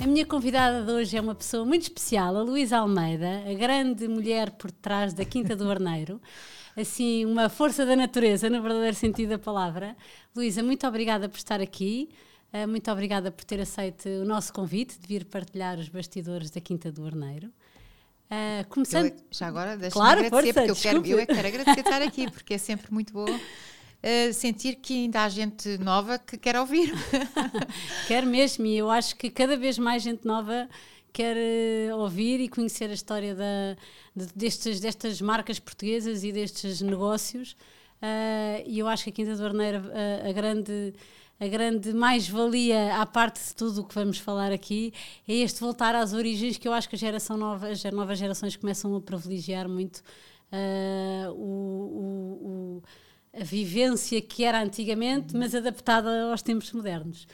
A minha convidada de hoje é uma pessoa muito especial, a Luísa Almeida, a grande mulher por trás da Quinta do Arneiro. Assim, uma força da natureza, no verdadeiro sentido da palavra. Luísa, muito obrigada por estar aqui. Uh, muito obrigada por ter aceito o nosso convite de vir partilhar os bastidores da Quinta do Arneiro. Uh, começando... Eu, já agora, deixa-me claro, agradecer, força, porque eu, quero, eu é que quero agradecer estar aqui, porque é sempre muito bom uh, sentir que ainda há gente nova que quer ouvir. quer mesmo, e eu acho que cada vez mais gente nova quer ouvir e conhecer a história da, de, destes, destas marcas portuguesas e destes negócios. e eu acho que a Quinta do Arneiro, a grande a grande mais-valia à parte de tudo o que vamos falar aqui é este voltar às origens que eu acho que a geração nova, as novas gerações começam a privilegiar muito uh, o, o, o, a vivência que era antigamente, mas adaptada aos tempos modernos.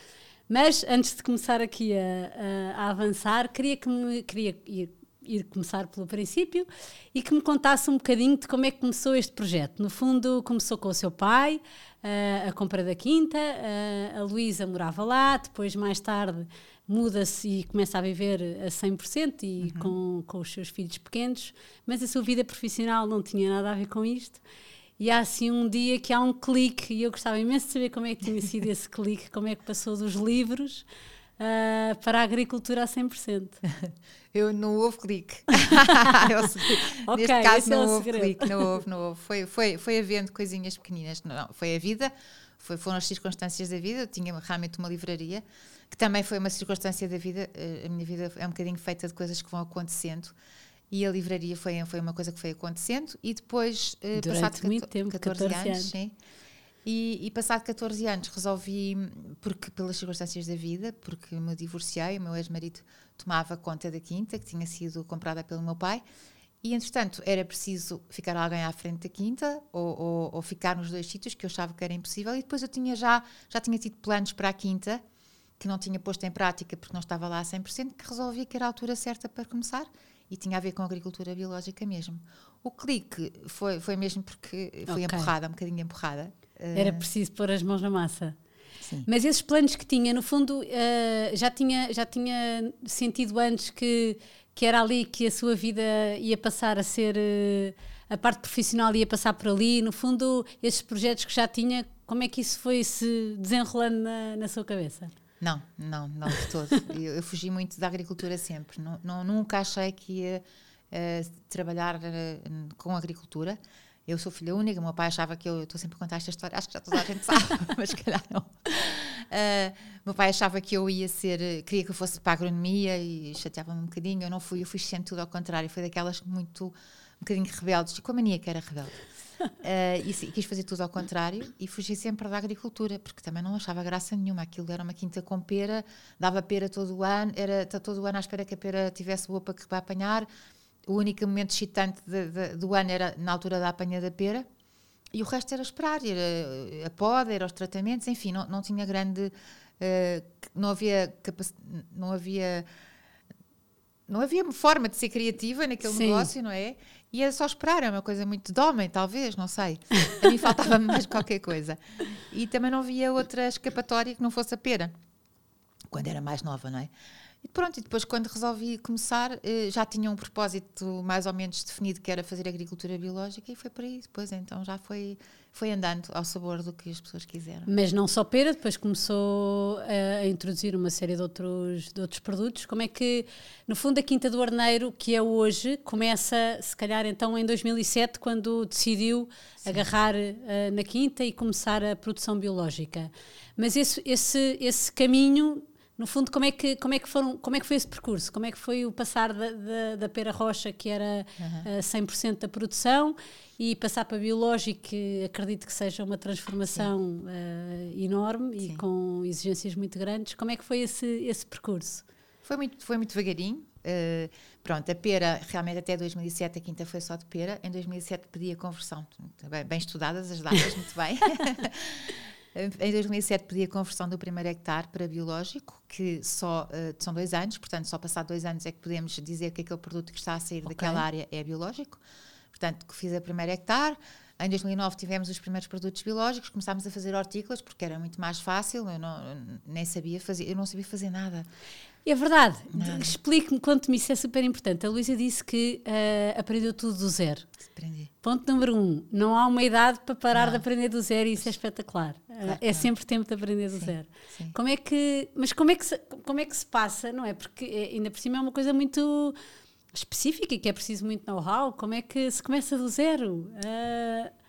Mas antes de começar aqui a, a, a avançar, queria que me queria ir, ir começar pelo princípio e que me contasse um bocadinho de como é que começou este projeto. No fundo, começou com o seu pai, uh, a compra da quinta, uh, a Luísa morava lá, depois mais tarde muda-se e começa a viver a 100% e uhum. com, com os seus filhos pequenos, mas a sua vida profissional não tinha nada a ver com isto. E há assim um dia que há um clique, e eu gostava imenso de saber como é que tinha sido esse clique, como é que passou dos livros uh, para a agricultura a 100%. Eu não houve clique. okay, Neste caso não é houve clique, não houve, não houve. Foi, foi, foi havendo coisinhas pequeninas. Não, foi a vida, foi, foram as circunstâncias da vida. Eu tinha realmente uma livraria, que também foi uma circunstância da vida. Eh, a minha vida é um bocadinho feita de coisas que vão acontecendo. E a livraria foi, foi uma coisa que foi acontecendo. E depois, Durante passado muito 14, tempo, 14, 14 anos, anos. Sim, e, e passado 14 anos resolvi, porque pelas circunstâncias da vida, porque me divorciei, o meu ex-marido tomava conta da quinta, que tinha sido comprada pelo meu pai, e entretanto era preciso ficar alguém à frente da quinta ou, ou, ou, ficar nos dois sítios que eu achava que era impossível, e depois eu tinha já, já tinha tido planos para a quinta, que não tinha posto em prática porque não estava lá a 100%, que resolvi que era a altura certa para começar e tinha a ver com a agricultura biológica mesmo. O clique foi, foi mesmo porque fui okay. empurrada, um bocadinho empurrada. Era preciso pôr as mãos na massa. Sim. Mas esses planos que tinha, no fundo, uh, já, tinha, já tinha sentido antes que, que era ali que a sua vida ia passar a ser. Uh, a parte profissional ia passar por ali. No fundo, esses projetos que já tinha, como é que isso foi se desenrolando na, na sua cabeça? Não, não, não de todo. eu, eu, fugi muito da agricultura sempre. Não, não nunca achei que ia uh, trabalhar com agricultura. Eu sou filha única, meu pai achava que eu estou sempre a contar esta história, acho que já toda a gente sabe, mas se calhar não. Uh, meu pai achava que eu ia ser, queria que eu fosse para a agronomia e chateava-me um bocadinho. Eu não fui, eu fui sempre tudo ao contrário. Foi daquelas muito, um bocadinho rebeldes, com a mania que era rebelde. Uh, e, e, quis fazer tudo ao contrário e fugi sempre da agricultura, porque também não achava graça nenhuma. Aquilo era uma quinta com pera, dava pera todo o ano, era todo o ano à espera que a pera tivesse boa para, para apanhar o único momento excitante de, de, do ano era na altura da apanha da pera e o resto era esperar, era a poda, era os tratamentos, enfim, não, não tinha grande. Uh, não havia não havia não havia forma de ser criativa naquele Sim. negócio, não é? E era só esperar, é uma coisa muito de homem, talvez, não sei. A mim faltava-me mais qualquer coisa. E também não havia outra escapatória que não fosse a pera, quando era mais nova, não é? E pronto, e depois quando resolvi começar, eh, já tinha um propósito mais ou menos definido que era fazer agricultura biológica e foi por aí. Depois então já foi, foi andando ao sabor do que as pessoas quiseram. Mas não só pera, depois começou a introduzir uma série de outros, de outros produtos. Como é que, no fundo, a Quinta do Arneiro, que é hoje, começa se calhar então em 2007, quando decidiu Sim. agarrar uh, na Quinta e começar a produção biológica. Mas esse, esse, esse caminho no fundo, como é que, como é que, foram, como é que foi esse percurso? Como é que foi o passar da, da, da pera rocha, que era uhum. uh, 100% da produção, e passar para biológico, que acredito que seja uma transformação uh, enorme Sim. e com exigências muito grandes. Como é que foi esse, esse percurso? Foi muito, foi muito devagarinho. Uh, pronto, a pera, realmente até 2007, a quinta foi só de pera. Em 2007 pedi a conversão. Bem, bem estudadas as datas, muito bem. em 2007 pedi a conversão do primeiro hectare para biológico, que só uh, são dois anos, portanto, só passado dois anos é que podemos dizer que aquele produto que está a sair okay. daquela área é biológico. Portanto, fiz a primeira hectare. Em 2009 tivemos os primeiros produtos biológicos, começámos a fazer hortícolas porque era muito mais fácil, eu não, nem sabia fazer, eu não sabia fazer nada. É verdade. Explique-me quanto-me isso é super importante. A Luísa disse que uh, aprendeu tudo do zero. Aprendi. Ponto número um: não há uma idade para parar não. de aprender do zero e isso é espetacular. Claro, uh, é não. sempre tempo de aprender do sim, zero. Sim. Como é que, mas como é que, se, como é que se passa, não é? Porque é, ainda por cima é uma coisa muito específica e que é preciso muito know-how. Como é que se começa do zero? Uh,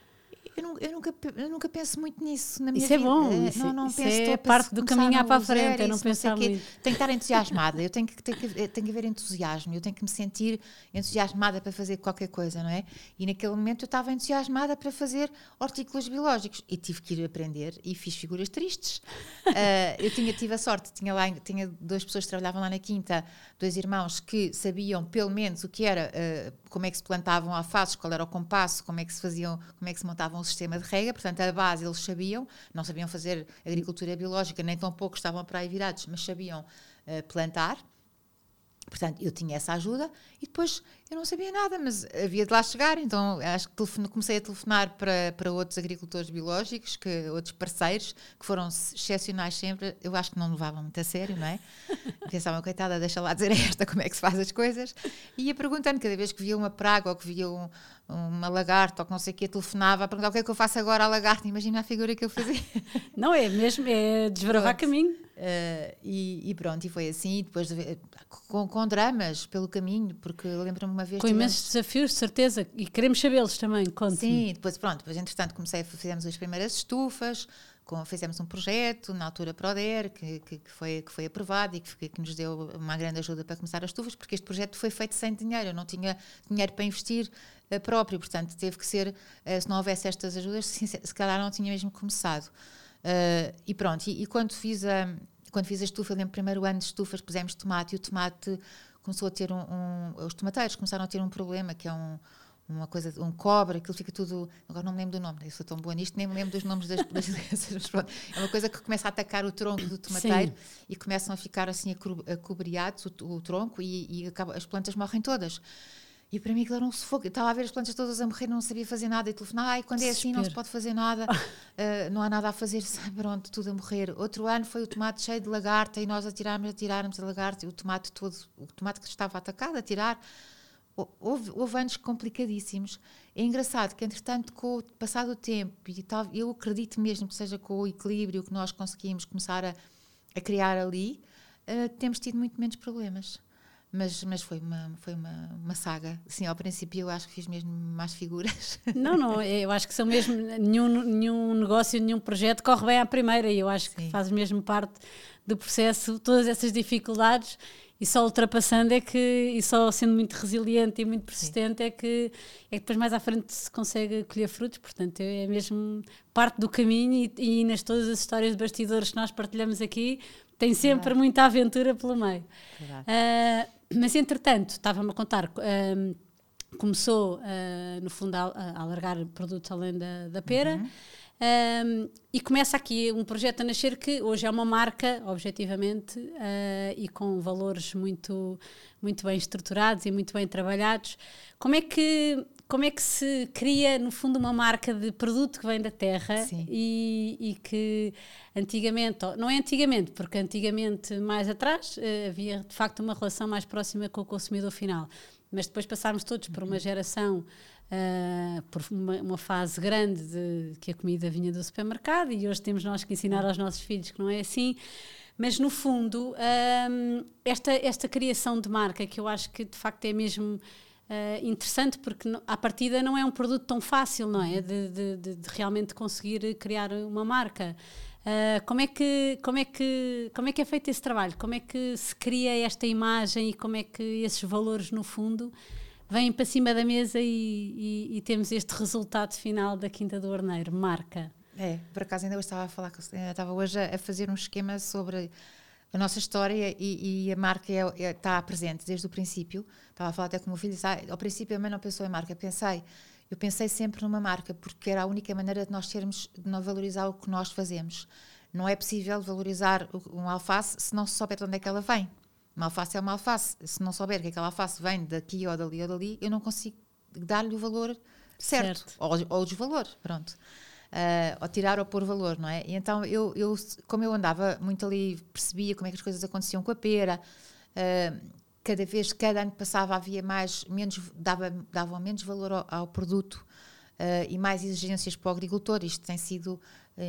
eu, não, eu, nunca, eu nunca penso muito nisso na minha isso vida. É bom, isso não, não isso penso, é parte do caminhar para a frente, eu não pensar muito. Tenho que estar entusiasmada, eu tenho que, tenho, que, tenho que haver entusiasmo, eu tenho que me sentir entusiasmada para fazer qualquer coisa, não é? E naquele momento eu estava entusiasmada para fazer hortícolas biológicos e tive que ir aprender e fiz figuras tristes. uh, eu tinha, tive a sorte, tinha lá tinha duas pessoas que trabalhavam lá na quinta, dois irmãos que sabiam pelo menos o que era, uh, como é que se plantavam alfaces, qual era o compasso, como é que se faziam, como é que se montavam sistema de rega, portanto, a base eles sabiam, não sabiam fazer agricultura biológica, nem tão pouco estavam para aí virados, mas sabiam uh, plantar. Portanto, eu tinha essa ajuda e depois eu não sabia nada, mas havia de lá chegar, então acho que comecei a telefonar para, para outros agricultores biológicos, que, outros parceiros, que foram excepcionais sempre. Eu acho que não levavam muito a sério, não é? Pensavam, coitada, deixa lá dizer esta como é que se faz as coisas. E ia perguntando, cada vez que via uma praga ou que via um, uma lagarta ou que não sei o que, telefonava a perguntar o que é que eu faço agora à lagarta. Imagina a figura que eu fazia. Não é mesmo, é desbravar caminho. Uh, e, e, pronto, e foi assim. E depois de, com, com, dramas pelo caminho, porque lembro-me uma vez. Com imensos desafios, de certeza, e queremos sabê-los também. Conte Sim, depois pronto, depois entretanto comecei, fizemos as primeiras estufas, com, fizemos um projeto na altura Proder, que, que, que, foi, que foi aprovado e que, que nos deu uma grande ajuda para começar as estufas, porque este projeto foi feito sem dinheiro, eu não tinha dinheiro para investir uh, próprio, portanto teve que ser, uh, se não houvesse estas ajudas, se, se calhar não tinha mesmo começado. Uh, e pronto, e, e, quando fiz a quando fiz a estufa, lembro primeiro ano de estufas, pusemos tomate e o tomate começou a ter um, um, os tomateiros começaram a ter um problema que é um uma coisa, um cobre, aquilo fica tudo. Agora não me lembro do nome, eu sou tão boa nisto, nem me lembro dos nomes das, das doenças. É uma coisa que começa a atacar o tronco do tomateiro Sim. e começam a ficar assim acobriados o, o tronco e, e acaba, as plantas morrem todas. E para mim aquilo era um sufoco. Eu estava a ver as plantas todas a morrer, não sabia fazer nada. E telefonar, ai, quando é assim não se pode fazer nada, uh, não há nada a fazer, pronto, tudo a morrer. Outro ano foi o tomate cheio de lagarta e nós a tirarmos, a tirarmos a lagarta e o tomate todo, o tomate que estava atacado, a tirar. Houve, houve anos complicadíssimos. É engraçado que, entretanto, com o passar do tempo, e tal, eu acredito mesmo que seja com o equilíbrio que nós conseguimos começar a, a criar ali, uh, temos tido muito menos problemas mas, mas foi, uma, foi uma, uma saga. Sim, ao princípio eu acho que fiz mesmo mais figuras. Não, não, eu acho que são mesmo. Nenhum, nenhum negócio, nenhum projeto corre bem à primeira e eu acho Sim. que faz mesmo parte do processo, todas essas dificuldades e só ultrapassando é que, e só sendo muito resiliente e muito persistente Sim. é que, é que depois mais à frente se consegue colher frutos, portanto é mesmo parte do caminho e, e nas todas as histórias de bastidores que nós partilhamos aqui tem sempre muita aventura pelo meio. Uh, mas entretanto, estava-me a contar, um, começou uh, no fundo a, a alargar produtos além da, da pera. Uhum. Um, e começa aqui um projeto a nascer que hoje é uma marca, objetivamente, uh, e com valores muito, muito bem estruturados e muito bem trabalhados. Como é que como é que se cria, no fundo, uma marca de produto que vem da terra e, e, que antigamente, não é antigamente, porque antigamente mais atrás uh, havia de facto uma relação mais próxima com o consumidor final, mas depois passarmos todos por uma geração Uh, por uma, uma, fase grande de que a comida vinha do supermercado e hoje temos nós que ensinar aos nossos filhos que não é assim. Mas no fundo, um, esta, esta criação de marca, que eu acho que de facto é mesmo uh, interessante, porque à partida não é um produto tão fácil, não é? De, de, de, de realmente conseguir criar uma marca. Uh, como, é que, como, é que, como é que é feito esse trabalho? Como é que se cria esta imagem e como é que esses valores, no fundo, vêm para cima da mesa e, e, e temos este resultado final da Quinta do Arneiro, marca. É, por acaso ainda hoje estava a falar, estava hoje a fazer um esquema sobre a nossa história e, e a marca é, é, está presente desde o princípio. Estava a falar até com o meu filho, ah, ao princípio a mãe não pensou em marca, pensei, eu pensei sempre numa marca, porque era a única maneira de nós termos, de não valorizar o que nós fazemos. Não é possível valorizar um alface se não se souber de onde é que ela vem. Uma alface é uma alface. Se não souber que aquela alface vem daqui ou dali ou dali, eu não consigo dar-lhe o valor certo, certo. Ou, ou o desvalor, pronto. Uh, ou tirar ou pôr valor, não é? E então, eu, eu, como eu andava muito ali, percebia como é que as coisas aconteciam com a pera, uh, cada vez, cada ano que passava, havia mais, menos, dava, davam menos valor ao, ao produto uh, e mais exigências para o agricultor. Isto tem sido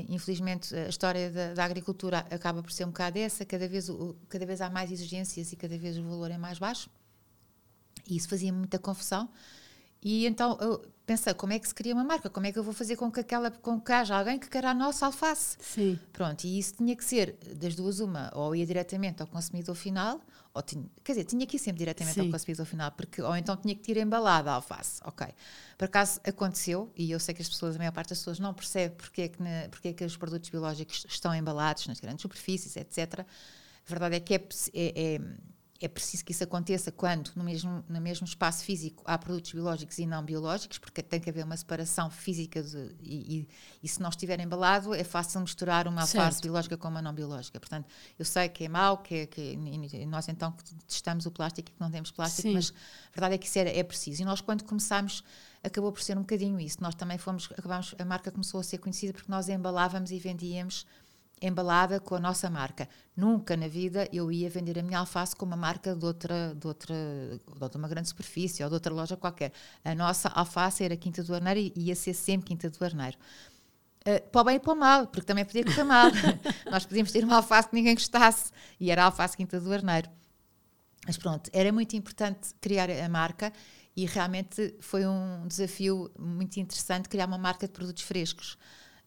infelizmente a história da, da, agricultura acaba por ser um bocado essa, cada vez, cada vez há mais exigências e cada vez o valor é mais baixo. E isso fazia muita confusão. E então eu pensei, como é que se cria uma marca? Como é que eu vou fazer com que, aquela, com que haja alguém que queira a nossa alface? Sim. Pronto, e isso tinha que ser das duas uma, ou ia diretamente ao consumidor final, ou tinha, quer dizer, tinha que ir sempre diretamente Sim. ao consumidor final, porque, ou então tinha que ir embalada a alface, ok. Por acaso aconteceu, e eu sei que as pessoas, a maior parte das pessoas não percebe porque é que, na, porque é que os produtos biológicos estão embalados nas grandes superfícies, etc. A verdade é que é, é, é é preciso que isso aconteça quando no mesmo, no mesmo espaço físico há produtos biológicos e não biológicos, porque tem que haver uma separação física de, e, e, e, se não estiver embalado é fácil misturar uma fase biológica com uma não biológica. Portanto, eu sei que é mau, que, é, que nós então testamos o plástico e que não temos plástico, Sim. mas a verdade é que isso é, é preciso. E nós quando começámos acabou por ser um bocadinho isso. Nós também fomos, acabamos, a marca começou a ser conhecida porque nós embalávamos e vendíamos embalada com a nossa marca. Nunca na vida eu ia vender a minha alface com uma marca de outra, de outra, de uma grande superfície ou de outra loja qualquer. A nossa alface era Quinta do Arneiro e ia ser sempre Quinta do Arneiro. Uh, para o bem e para o mal, porque também podia correr mal. Nós podíamos ter uma alface que ninguém gostasse e era a alface Quinta do Arneiro. Mas pronto, era muito importante criar a marca e realmente foi um desafio muito interessante criar uma marca de produtos frescos.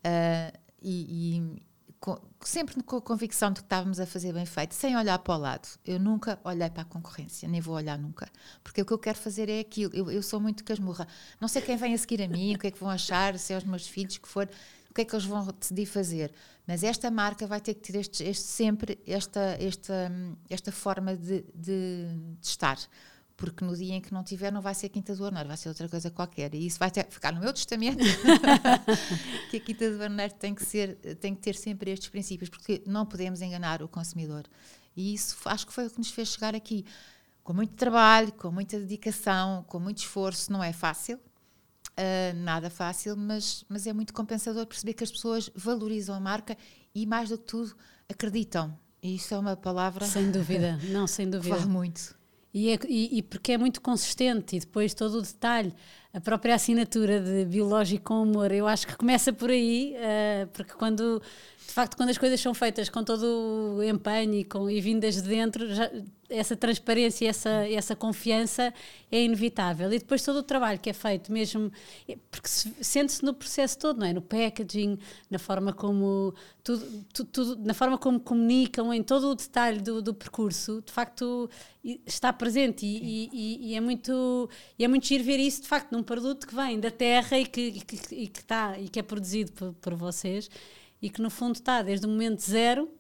Uh, e, com, sempre com a convicção de que estávamos a fazer bem feito, sem olhar para o lado. Eu nunca olhei para a concorrência, nem vou olhar nunca. Porque o que eu quero fazer é aquilo. Eu, eu sou muito casmurra. Não sei quem vem a seguir a mim, o que é que vão achar, se é os meus filhos, que for, o que é que eles vão decidir fazer. Mas esta marca vai ter que ter este, este sempre esta, esta, esta forma de, de, de estar porque no dia em que não tiver não vai ser Quinta do Arneiro, vai ser outra coisa qualquer. E isso vai ter, ficar no meu testamento, que a Quinta do Arneiro tem que, ser, tem que ter sempre estes princípios, porque não podemos enganar o consumidor. E isso acho que foi o que nos fez chegar aqui. Com muito trabalho, com muita dedicação, com muito esforço, não é fácil, uh, nada fácil, mas, mas é muito compensador perceber que as pessoas valorizam a marca e, mais do que tudo, acreditam. E isso é uma palavra. Sem dúvida, não, sem dúvida. Vale muito. E, é, e, e, porque é muito consistente e depois todo o detalhe, a própria assinatura de biológico com amor, eu acho que começa por aí, uh, porque quando de facto, quando as coisas são feitas com todo o empenho e, com, e vindas de dentro, já, essa transparência essa, essa confiança é inevitável. E depois todo o trabalho que é feito, mesmo, porque se, sente-se no processo todo, não é? No packaging, na forma como, tudo, tudo, tudo, na forma como comunicam, em todo o detalhe do, do percurso, de facto está presente e, e, e, é muito e é muito giro ver isso de facto num produto que vem da terra e que, e que, e que, está, e que é produzido por, por vocês e que no fundo está desde o momento zero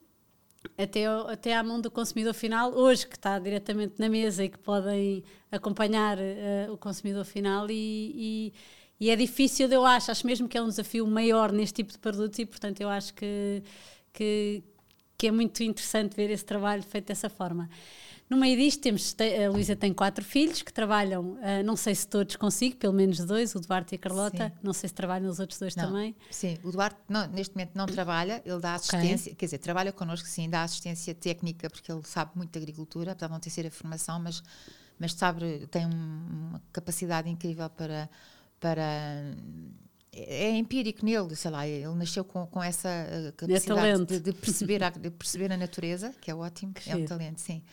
até, até à mão do consumidor final, hoje que está diretamente na mesa e que podem acompanhar uh, o consumidor final e, e, e, é difícil, eu acho, acho mesmo que é um desafio maior neste tipo de produtos e portanto eu acho que, que, que é muito interessante ver esse trabalho feito dessa forma. No meio disto, temos, a Luísa tem quatro filhos que trabalham, uh, não sei se todos consigo, pelo menos dois, o Duarte e a Carlota. Sim. Não sei se trabalham os outros dois não. também. Sim, o Duarte não, neste momento não trabalha, ele dá assistência, okay. quer dizer, trabalha connosco sim, dá assistência técnica, porque ele sabe muito de agricultura, apesar de não ter sido a formação, mas, mas sabe, tem uma capacidade incrível para. para é, é empírico nele, sei lá, ele nasceu com, com essa eh, capacidade de, de, perceber a, de perceber a natureza, que é ótimo, que é um talento, sim.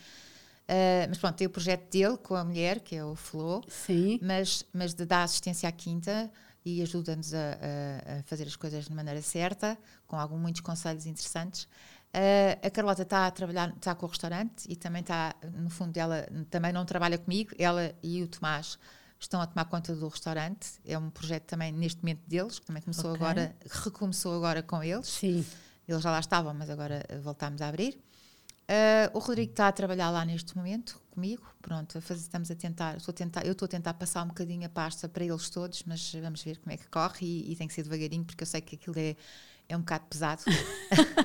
Uh, mas pronto, tem o projeto dele com a mulher, que é o Flo, Sim. Mas, mas de dar assistência à quinta e ajuda-nos a, a, a, fazer as coisas de maneira certa, com alguns muitos conselhos interessantes. Uh, a Carlota está a trabalhar, está com o restaurante e também está, no fundo dela, também não trabalha comigo, ela e o Tomás estão a tomar conta do restaurante, é um projeto também neste momento deles, que também começou okay. agora, recomeçou agora com eles. Sim. Eles já lá estavam, mas agora voltámos a abrir. Uh, o Rodrigo está a trabalhar lá neste momento comigo. Pronto, a fazer, estamos a tentar, estou a tentar, eu estou a tentar passar um bocadinho a pasta para eles todos, mas vamos ver como é que corre e, e tem que ser devagarinho porque eu sei que aquilo é, é um bocado pesado.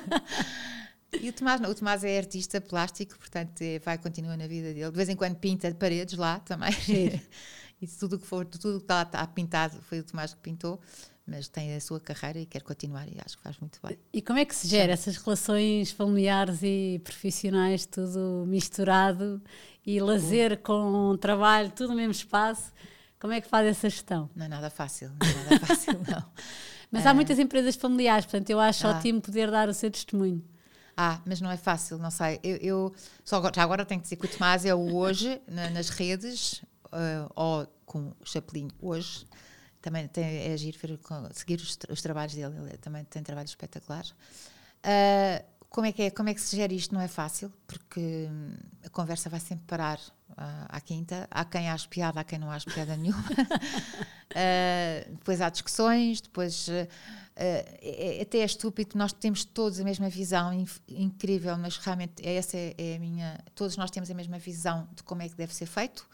e o Tomás, não, o Tomás é artista plástico, portanto é, vai continuar na vida dele. De vez em quando pinta paredes lá também. e tudo que for, tudo que está, está pintado foi o Tomás que pintou mas tem a sua carreira e quer continuar e acho que faz muito bem. E como é que se gera essas relações familiares e profissionais, tudo misturado e lazer com trabalho, tudo no mesmo espaço? Como é que faz essa gestão? Não é nada fácil, não é nada fácil, não. Mas é. há muitas empresas familiares, portanto eu acho ah. ótimo poder dar o seu testemunho. Ah, mas não é fácil, não sei. Eu, eu só agora, já agora tenho que dizer que o Tomás é o hoje na, nas redes, uh, ou com o Chapelinho hoje, também tem, é agir, seguir os, os, trabalhos dele, ele também tem trabalhos espetaculares. Uh, como é, que é, como é que se gera isto? Não é fácil, porque hum, a conversa vai sempre parar uh, à quinta. Há quem ache piada, há quem não ache piada nenhuma. uh, depois há discussões, depois. Uh, é, até é estúpido, nós temos todos a mesma visão, inf, incrível, mas realmente essa é, é, a minha. Todos nós temos a mesma visão de como é que deve ser feito.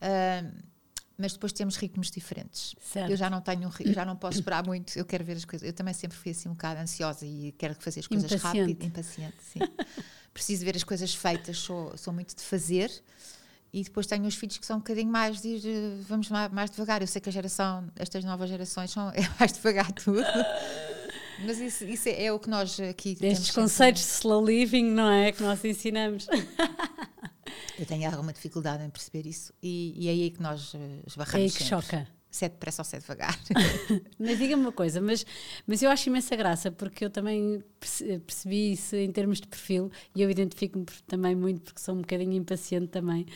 Uh, mas depois temos ritmos diferentes. Certo. Eu já não tenho, já não posso esperar muito, eu quero ver as coisas. Eu também sempre fui assim um bocado ansiosa e quero fazer as coisas rápido, impaciente, sim. Preciso ver as coisas feitas, sou, sou muito de fazer. E depois tenho os filhos que são um bocadinho mais de ir, vamos mais, mais devagar. Eu sei que a geração, estas novas gerações são é mais devagar tudo. Mas isso, isso é, é, o que nós aqui Estes conceitos de slow living, não é? Que nós ensinamos. Eu tenho alguma dificuldade em perceber isso e, e é aí que nós eh, esbarramos. É aí que sempre. choca. Se é depressa ou se é devagar. mas diga-me uma coisa, mas, mas eu acho imensa graça porque eu também percebi isso em termos de perfil e eu identifico-me também muito porque sou um bocadinho impaciente também.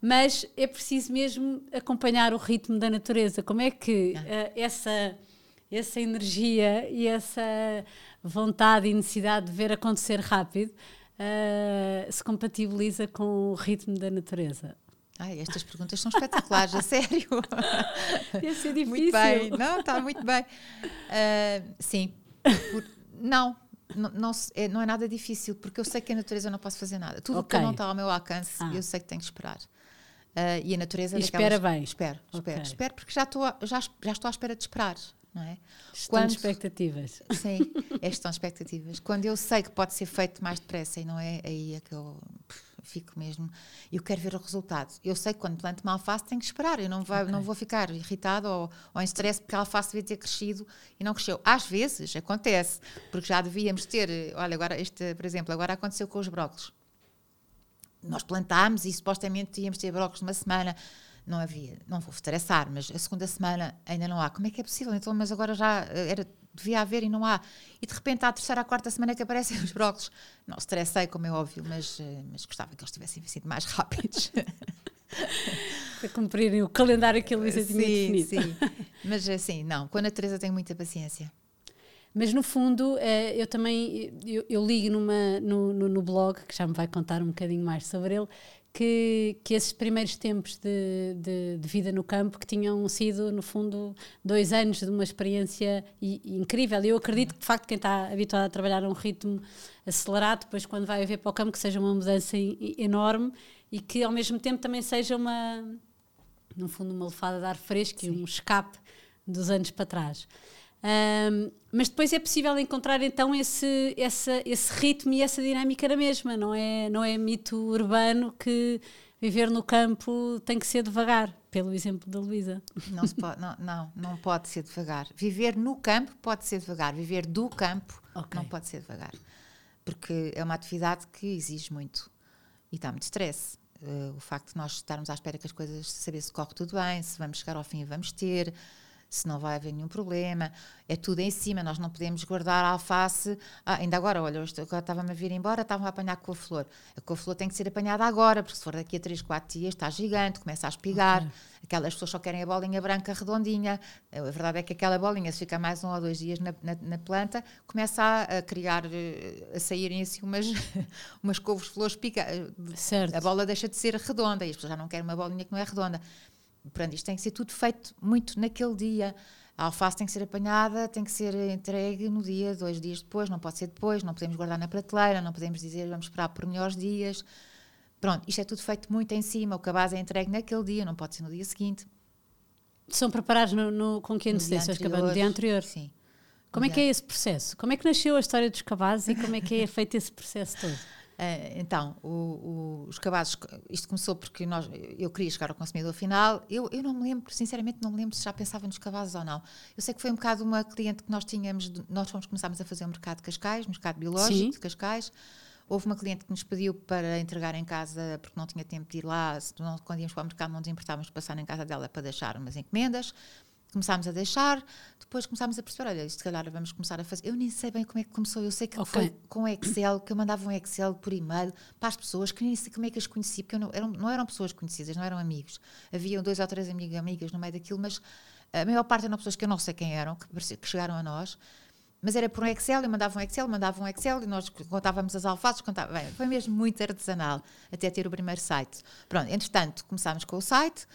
Mas é preciso mesmo acompanhar o ritmo da natureza. Como é que uh, essa, essa energia e essa vontade e necessidade de ver acontecer rápido uh, se compatibiliza com o ritmo da natureza? Ai, estas perguntas são espetaculares, a sério. Ia ser difícil. Muito bem, não, está muito bem. Uh, sim, por, não, não, não, é, não, é, nada difícil, porque eu sei que a natureza não posso fazer nada. Tudo okay. que não está ao meu alcance, ah. eu sei que tenho que esperar. Uh, e a natureza. E espera bem. Espero, okay. espero, espero, porque já estou, já, já estou à espera de esperar não é? Gestão Quando, expectativas. Sim, é gestão de expectativas. Quando eu sei que pode ser feito mais depressa e não é, aí é que eu fico mesmo. Eu quero ver o resultado. Eu sei que quando planto uma alface tenho que esperar. Eu não, vai, okay. não vou ficar irritado ou, ou em stress porque a alface devia ter crescido e não cresceu. Às vezes acontece, porque já devíamos ter. Olha, agora, este, por exemplo, agora aconteceu com os brócolos. Nós plantámos e supostamente íamos ter brócolos numa semana não havia, não vou estressar, mas a segunda semana ainda não há. Como é que é possível? Então, mas agora já eh, era, devia haver e não há. E de repente, à terceira, à quarta semana que aparecem os brócolos. Não estressei, como é óbvio, mas, eh, mas gostava que eles tivessem sido mais rápidos. Para cumprirem o calendário que a Luísa tinha sim, definido. Sim, mas assim, não, com a natureza tenho muita paciência. Mas no fundo, eu também eu, eu ligo numa, no, no, no, blog, que já me vai contar um bocadinho mais sobre ele, que, que esses primeiros tempos de, de, de, vida no campo, que tinham sido, no fundo, dois anos de uma experiência i, incrível. E eu acredito que, de facto, quem está habituado a trabalhar a um ritmo acelerado, depois, quando vai ver para o campo, que seja uma mudança enorme e que, ao mesmo tempo, também seja uma, no fundo, uma lefada de ar fresco Sim. e um escape dos anos para trás. Um, mas depois é possível encontrar então esse, essa, esse ritmo e essa dinâmica na mesma, não é, não é mito urbano que viver no campo tem que ser devagar, pelo exemplo da Luísa. Não, não, não, não pode ser devagar. Viver no campo pode ser devagar, viver do campo okay. não pode ser devagar. Porque é uma atividade que exige muito e dá muito stress. Uh, o facto de nós estarmos à espera que as coisas, saber se corre tudo bem, se vamos chegar ao fim e vamos ter, se não vai haver nenhum problema, é tudo em cima, nós não podemos guardar a alface. Ah, ainda agora, olha, agora estava-me a vir embora, estavam a apanhar com a flor. A couve-flor tem que ser apanhada agora, porque se for daqui a 3, 4 dias está gigante, começa a espigar. Okay. Aquelas pessoas só querem a bolinha branca redondinha. A verdade é que aquela bolinha, se fica mais um ou dois dias na, na, na planta, começa a, a, criar, eh, a saírem assim umas, umas couves-flores pica. Certo. A bola deixa de ser redonda e as pessoas já não querem uma bolinha que não é redonda. Portanto, isto tem que ser tudo feito muito naquele dia. A alface tem que ser apanhada, tem que ser entregue no dia, dois dias depois, não pode ser depois, não podemos guardar na prateleira, não podemos dizer vamos esperar por melhores dias. Pronto, isto é tudo feito muito em cima, o cabaz é entregue naquele dia, não pode ser no dia seguinte. São preparados no, no, com que antecedência os cabazes? No dia anterior? Sim. Como é que é esse processo? Como é que nasceu a história dos cabazes e como é que é feito esse processo todo? Uh, então, o, o, os cabazes, isto começou porque nós, eu queria chegar ao consumidor final. Eu, eu não me lembro, sinceramente, não me lembro se já pensava nos cabazes ou não. Eu sei que foi um bocado uma cliente que nós tínhamos, nós fomos começámos a fazer o um mercado de Cascais, mercado biológico Sim. de Cascais. Houve uma cliente que nos pediu para entregar em casa, porque não tinha tempo de ir lá, não, quando íamos para o mercado não nos importávamos de passar em casa dela para deixar umas encomendas começámos a deixar, depois começámos a perceber, olha, isto se calhar vamos começar a fazer. Eu nem sei bem como é que começou, eu sei que okay. foi com Excel, que eu mandava um Excel por e-mail para as pessoas, que nem sei como é que as conheci, porque não eram, não eram pessoas conhecidas, não eram amigos. Haviam dois ou três amigos amigas no meio daquilo, mas a maior parte eram pessoas que eu não sei quem eram, que, que chegaram a nós. Mas era por um Excel, eu mandava um Excel, mandava um Excel e nós contávamos as alfaces, contava, bem, foi mesmo muito artesanal até ter o primeiro site. Pronto, entretanto, começámos com o site,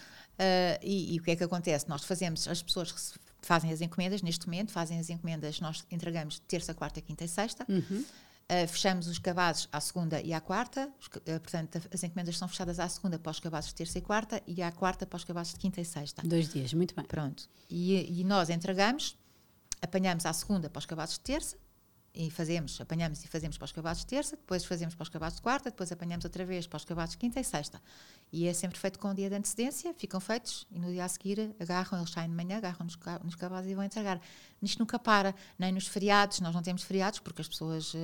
Uh, e, e, o que é que acontece? Nós fazemos, as pessoas que fazem as encomendas, neste momento, fazem as encomendas, nós entregamos terça, quarta, quinta e sexta. Uhum. Uh, fechamos os cabazes à segunda e à quarta, os, uh, portanto, as encomendas são fechadas à segunda para os cabazes de terça e quarta e à quarta para os cabazes de quinta e sexta. Dois dias, muito bem. Pronto. E, e nós entregamos, apanhamos à segunda para os cabazes de terça, e fazemos, apanhamos e fazemos para os cabazes de terça, depois fazemos para os cabazes de quarta, depois apanhamos outra vez para os cabazes de quinta e sexta. E é sempre feito com um dia de antecedência, ficam feitos e no dia a seguir agarram, eles saem de manhã, agarram nos, nos cabazes e vão entregar. Isto nunca para, nem nos feriados, nós não temos feriados porque as pessoas uh,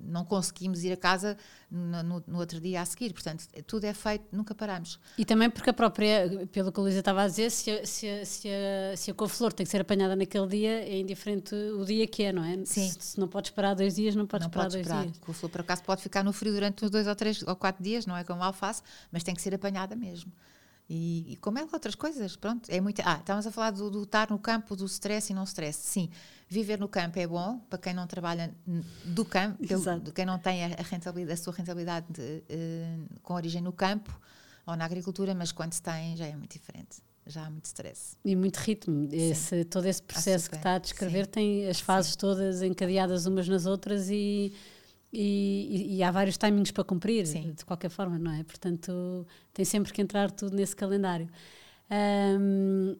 não conseguimos ir a casa no, no, no, outro dia a seguir, portanto, tudo é feito, nunca paramos. E também porque a própria, pelo que a Luísa estava a dizer, se a, se a, se a, se a couve-flor tem que ser apanhada naquele dia, é indiferente o dia que é, não é? Sim. Se, se não podes esperar dois dias, não podes não esperar dois esperar. dias. Couve-flor, por acaso, pode ficar no frio durante uns dois ou três ou quatro dias, não é como alface, mas tem que ser apanhada mesmo. E, e como é outras coisas, pronto, é muito. Ah, estávamos a falar do, do estar no campo, do stress e não stress. Sim, viver no campo é bom para quem não trabalha do campo, de quem não tem a, rentabilidade, a sua rentabilidade de, uh, com origem no campo ou na agricultura, mas quando se tem já é muito diferente. Já há muito stress. E muito ritmo. Esse, todo esse processo que está a descrever Sim. tem as fases Sim. todas encadeadas umas nas outras e e, e, e, há vários timings para cumprir, Sim. de qualquer forma, não é? Portanto, tem sempre que entrar tudo nesse calendário. Um,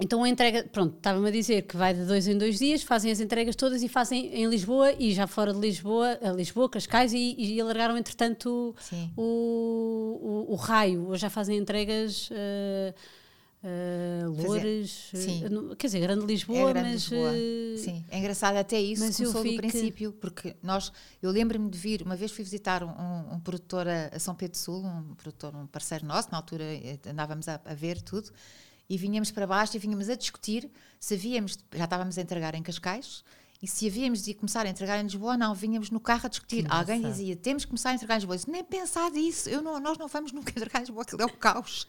então a entrega, pronto, estava-me a dizer que vai de dois em dois dias, fazem as entregas todas e fazem em Lisboa e já fora de Lisboa, a Lisboa, Cascais e, e alargaram entretanto o, o, o, raio, ou já fazem entregas. Uh, Uh, Loures. Uh, quer dizer, Grande Lisboa, é grande mas. Lisboa. Uh, Sim, é engraçado até isso, mas começou do princípio, que... porque nós, eu lembro-me de vir, uma vez fui visitar um, um, produtor a, a, São Pedro Sul, um produtor, um parceiro nosso, na altura andávamos a, a, ver tudo, e vinhamos para baixo e vinhamos a discutir se havíamos, já estávamos a entregar em Cascais, e se havíamos de começar a entregar em Lisboa, não, vinhamos no carro a discutir. Alguém dizia, temos que começar a entregar em Lisboa. Eu disse, nem pensar nisso, eu não, nós não vamos nunca entregar em Lisboa, aquilo é o caos.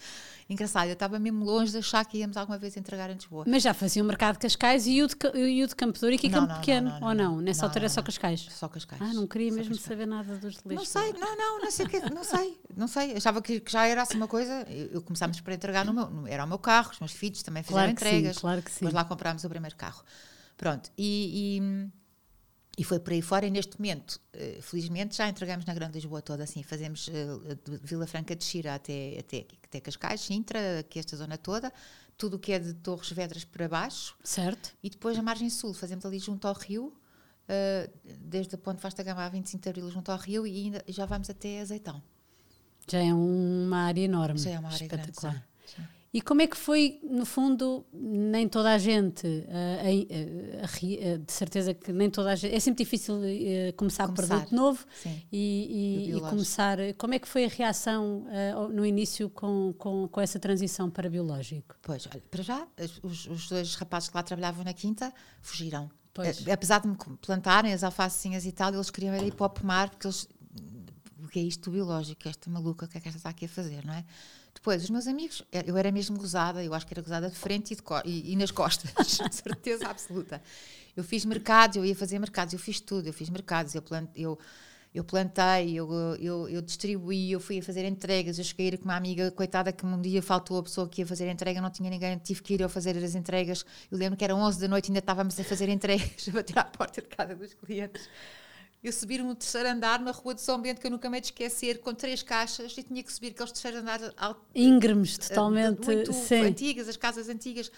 Engraçado, eu estava mesmo longe de achar que íamos alguma vez entregar em Lisboa. Mas já fazia o mercado de Cascais e o de, e o de Campo Douro e que é Campo não, Pequeno, não, não, ou não? Nessa altura é só Cascais? Só Cascais. Ah, não queria mesmo saber nada dos Lisboa. Não sei, não, não, não sei, que, não sei, não sei. Achava que, que já era assim uma coisa, eu, eu começámos para entregar no meu, no, era o meu carro, os meus filhos também fizeram claro entregas. Sim, claro que sim. Depois lá comprámos o primeiro carro. Pronto, e, e e foi por aí fora, e neste momento, uh, felizmente, já entregamos na Grande Lisboa toda, assim, fazemos uh, de Vila Franca de Xira até, até, até Cascais, Sintra, aqui esta zona toda, tudo o que é de Torres Vedras para baixo. Certo. E depois a margem sul, fazemos ali junto ao rio, uh, desde a Ponte Vasta Gama a 25 de Abril junto ao rio, e ainda, já vamos até Azeitão. Já é uma área enorme. Já é uma área espetacular. Grande, e como é que foi, no fundo, nem toda a gente, uh, uh, de certeza que nem toda a gente, é sempre difícil começar, começar produto novo e, e, e, começar, como é que foi a reação no início com, com, com, essa transição para biológico? Pois, olha, para já, os, os dois rapazes que lá trabalhavam na quinta fugiram. Pois. Apesar de me plantarem as alfacinhas e tal, eles queriam ir para o pomar, porque eles, o que é isto biológico, esta maluca, o que é que esta está aqui a fazer, não é? Depois, os meus amigos, é, eu era mesmo gozada, eu acho que era gozada de frente e, de e, e nas costas, certeza absoluta. Eu fiz mercados, eu ia fazer mercados, eu fiz tudo, eu fiz mercados, eu, plant, eu, eu plantei, eu, eu, eu distribuí, eu fui a fazer entregas, eu cheguei a ir com uma amiga, coitada, que um dia faltou a pessoa que ia fazer a entrega, não tinha ninguém, tive que ir eu fazer as entregas. Eu lembro que eram 11 da noite, ainda estávamos a fazer entregas, a bater à porta de casa dos clientes. Eu subir no terceiro andar na rua de São Bento, que eu nunca me de esquecer, com três caixas, e tinha que subir aqueles terceiros andares íngremes, totalmente muito sim. antigas, as casas antigas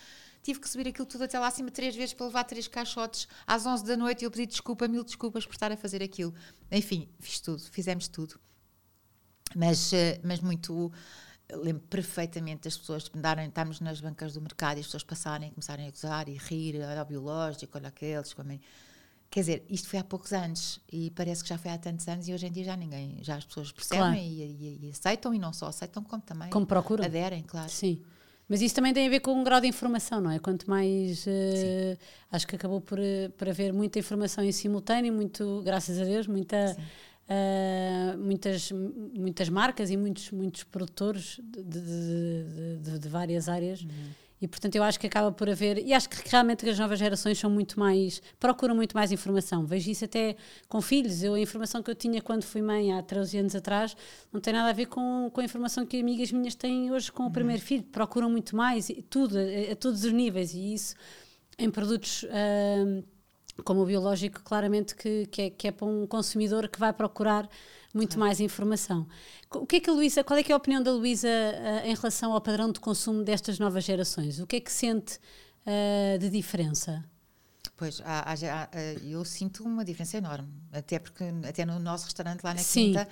tive que subir aquilo tudo até lá acima três vezes para levar três caixotes às 11 da noite e eu pedi desculpa, mil desculpas por estar a fazer aquilo. Enfim, fiz tudo, fizemos tudo. Mas, eh, mas muito. Lembro perfeitamente das pessoas me darem, estamos nas bancas do mercado e as pessoas passarem, começarem a gozar e rir, olha o biológico, olha aqueles, comem. Quer dizer, isto foi há poucos anos e parece que já foi há tantos anos e hoje em dia já ninguém, já as pessoas percebem claro. e, e, e, aceitam e não só aceitam, como também como procuram. aderem, claro. Sim. Mas isso também tem a ver com um grau de informação, não é? Quanto mais. Uh, acho que acabou por, eh, por haver muita informação em simultâneo, muito, graças a Deus, muita. Uh, muitas, muitas marcas e muitos, muitos produtores de, de, de, de várias áreas uhum. E portanto eu acho que acaba por haver, e acho que realmente as novas gerações são muito mais, procuram muito mais informação. Vejo isso até com filhos. Eu, a informação que eu tinha quando fui mãe há 13 anos atrás não tem nada a ver com, com a informação que amigas minhas têm hoje com o uhum. primeiro filho. Procuram muito mais, tudo, a, a, todos os níveis. E isso em produtos. Uh, como o biológico, claramente que, que, é, que é para um consumidor que vai procurar muito mais informação. O que é que a Luísa, qual é que é a opinião da Luísa uh, em relação ao padrão de consumo destas novas gerações? O que é que sente uh, de diferença? Pois, há, há, eu sinto uma diferença enorme, até porque até no nosso restaurante lá na Sim. Quinta,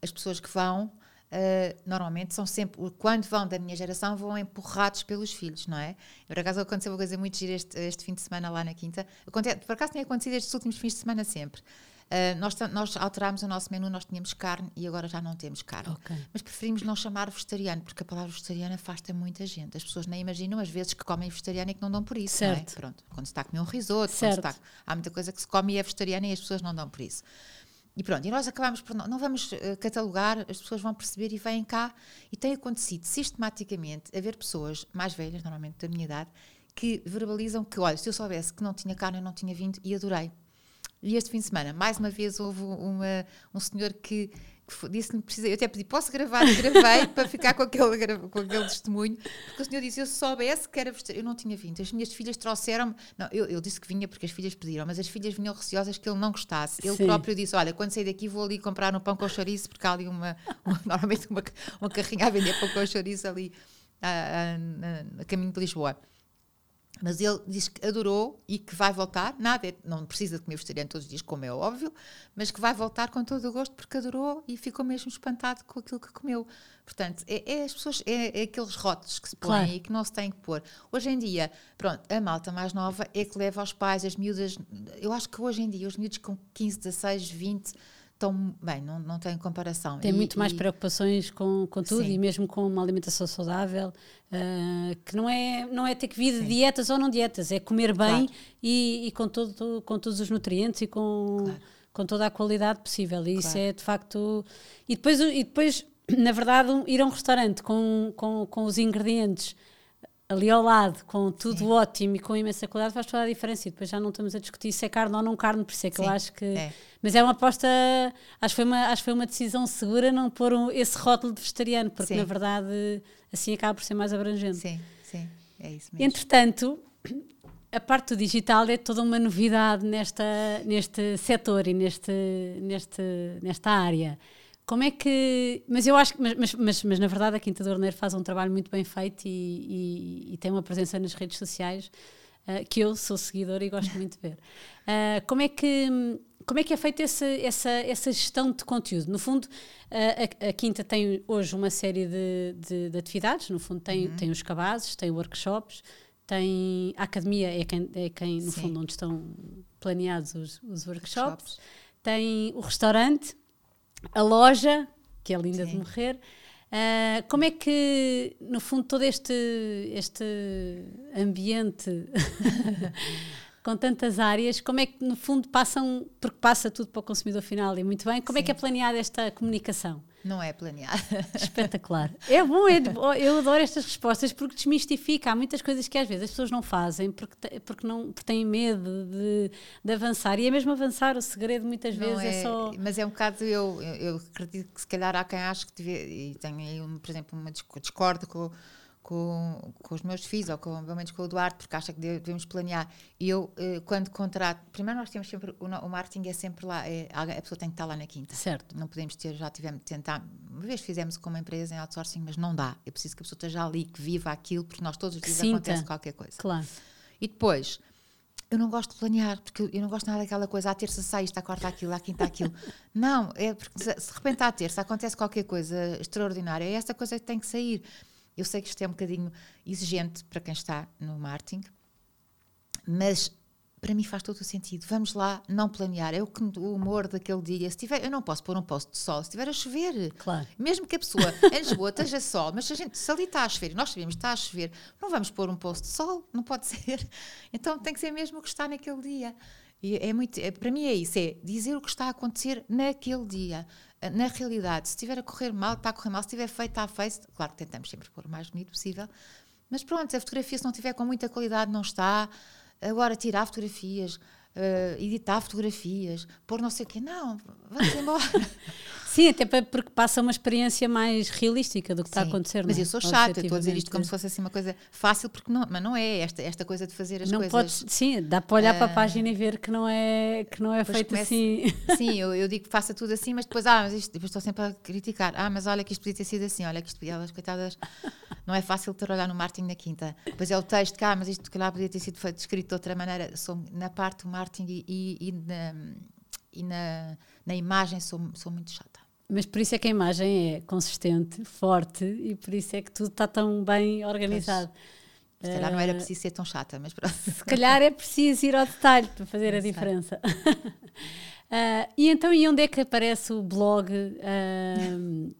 as pessoas que vão Uh, normalmente são sempre, quando vão da minha geração, vão empurrados pelos filhos, não é? Por acaso aconteceu uma coisa muito gira este, este fim de semana lá na Quinta. Acontece, por acaso tem acontecido estes últimos fins de semana sempre. Uh, nós, nós alterámos o nosso menu, nós tínhamos carne e agora já não temos carne. Okay. Mas preferimos não chamar vegetariano, porque a palavra vegetariano afasta muita gente. As pessoas nem imaginam às vezes que comem vegetariano e que não dão por isso. Certo. É? Pronto, quando se está a comer um risoto, está, há muita coisa que se come e é vegetariana e as pessoas não dão por isso. E pronto, e nós acabamos por não, não vamos uh, catalogar, as pessoas vão perceber e vêm cá. E tem acontecido sistematicamente haver pessoas mais velhas, normalmente da minha idade, que verbalizam que, olha, se eu soubesse que não tinha carne, eu não tinha vindo e adorei. E este fim de semana, mais uma vez, houve uma, um senhor que, que disse-me precisa, eu até pedi, posso gravar? Gravei para ficar com aquele, com aquele testemunho, porque o senhor disse, eu se soubesse que era eu não tinha vindo, as minhas filhas trouxeram não, eu, eu, disse que vinha porque as filhas pediram, mas as filhas vinham receosas que ele não gostasse. Ele Sim. próprio disse, olha, quando sair daqui vou ali comprar um pão com chouriço, porque há ali uma, uma normalmente uma, uma carrinha a vender pão com chouriço ali a, a, a caminho de Lisboa. Mas ele diz que adorou e que vai voltar. Nada, não precisa de comer vegetariano todos os dias, como é óbvio, mas que vai voltar com todo o gosto porque adorou e ficou mesmo espantado com aquilo que comeu. Portanto, é, é as pessoas, é, é, aqueles rótulos que se põem claro. e que não se tem que pôr. Hoje em dia, pronto, a malta mais nova é que leva aos pais, as miúdas. Eu acho que hoje em dia, os miúdos com 15, 16, 20 bem, não, não tem comparação. Tem e, muito mais preocupações com, com tudo sim. e mesmo com uma alimentação saudável, uh, que não é, não é ter que vir de dietas ou não dietas, é comer bem claro. e, e, com, todo, com todos os nutrientes e com, claro. com toda a qualidade possível. E claro. isso é de facto. E depois, e depois na verdade, ir a um restaurante com, com, com os ingredientes ali ao lado, com tudo Sim. ótimo e com imensa qualidade, faz toda a diferença. E depois já não estamos a discutir se é carne ou não carne, por isso é que Sim. eu acho que. É. Mas é uma aposta, acho que foi uma, acho que foi uma decisão segura não pôr um, esse rótulo de vegetariano, porque Sim. na verdade assim acaba por ser mais abrangente. Sim, sim, é isso mesmo. Entretanto, a parte do digital é toda uma novidade nesta, neste setor e neste, neste, nesta área. Como é que. Mas eu acho que. Mas, mas, mas na verdade a Quinta do Orneiro faz um trabalho muito bem feito e, e, e tem uma presença nas redes sociais uh, que eu sou seguidora e gosto muito de ver. Uh, como é que. Como é que é feita essa, essa, essa gestão de conteúdo? No fundo, uh, a, a, Quinta tem hoje uma série de, de, de atividades. No fundo, tem, uhum. tem os cabazes, tem workshops, tem a academia, é quem, é quem no Sim. fundo, onde estão planeados os, os workshops. workshops. Tem o restaurante, a loja, que é linda Sim. de morrer. Uh, como é que, no fundo, todo este, este ambiente com tantas áreas, como é que no fundo passam, porque passa tudo para o consumidor final e muito bem, como Sim. é que é planeada esta comunicação? Não é planeada. Espetacular. É bom, é, eu adoro estas respostas porque desmistifica. Há muitas coisas que às vezes as pessoas não fazem porque, porque, não, porque têm medo de, de avançar. E é mesmo avançar, o segredo muitas não vezes é, é, só. Mas é um bocado, eu, eu acredito que se calhar há quem ache que deve, e tem aí, um, por exemplo, uma discórdia com com, com os meus filhos, ou com, pelo menos com o Eduardo, porque acha que devemos planear. E eu, eh, quando contrato, primeiro nós temos sempre, o, o marketing é sempre lá, é, a pessoa tem que estar lá na quinta. Certo. Não podemos ter, já tivemos de tentar, uma vez fizemos com uma empresa em outsourcing, mas não dá. É preciso que a pessoa esteja ali, que viva aquilo, porque nós todos os dias Sinta. acontece qualquer coisa. Claro. E depois, eu não gosto de planear, porque eu não gosto nada daquela coisa, à terça sai isto, à quarta aquilo, à quinta aquilo. não, é porque se, se de repente à terça acontece qualquer coisa extraordinária, é essa coisa que tem que sair. Eu sei que isto é um bocadinho exigente para quem está no marketing, mas para mim faz todo o sentido. Vamos lá, não planear. É o, o humor daquele dia. Se tiver, eu não posso pôr um posto de sol se estiver a chover. Claro. Mesmo que a pessoa em Lisboa esteja sol, mas se, a gente, se ali está a chover e nós sabemos que está a chover, não vamos pôr um posto de sol, não pode ser. Então tem que ser mesmo o que está naquele dia. E é muito, é, para mim é isso, é dizer o que está a acontecer naquele dia na realidade, se estiver a correr mal, está a correr mal, se estiver feito, está feito. Claro que tentamos sempre pôr o mais bonito possível, mas pronto, a fotografia, se não estiver com muita qualidade, não está. Agora, tirar fotografias, uh, editar fotografias, pôr não sei o quê, não, vamos embora. Sim, até porque passa uma experiência mais realística do que Sim, está a acontecer. Mas eu é? sou chata, estou a dizer isto como se fosse assim uma coisa fácil, porque não, mas não é esta, esta coisa de fazer as não coisas. Podes, sim, dá para olhar uh, para a ah, página e ver que não é, que não é feito comece, assim. Sim, eu, eu digo que faça tudo assim, mas depois, ah, mas isto, depois estou sempre a criticar. Ah, mas olha que isto podia ter sido assim, olha que isto podia, elas coitadas, não é fácil trabalhar no marketing na quinta. Depois é o texto que, ah, mas isto que lá podia ter sido feito, escrito de outra maneira. Sou, na parte do marketing e, e, e na, e na, na imagem sou, sou muito chata. Mas por isso é que a imagem é consistente, forte e por isso é que tudo está tão bem organizado. Pois, se calhar não era preciso ser tão chata, mas pronto. Se calhar é preciso ir ao detalhe para fazer a diferença. uh, e então, e onde é que aparece o blog uh,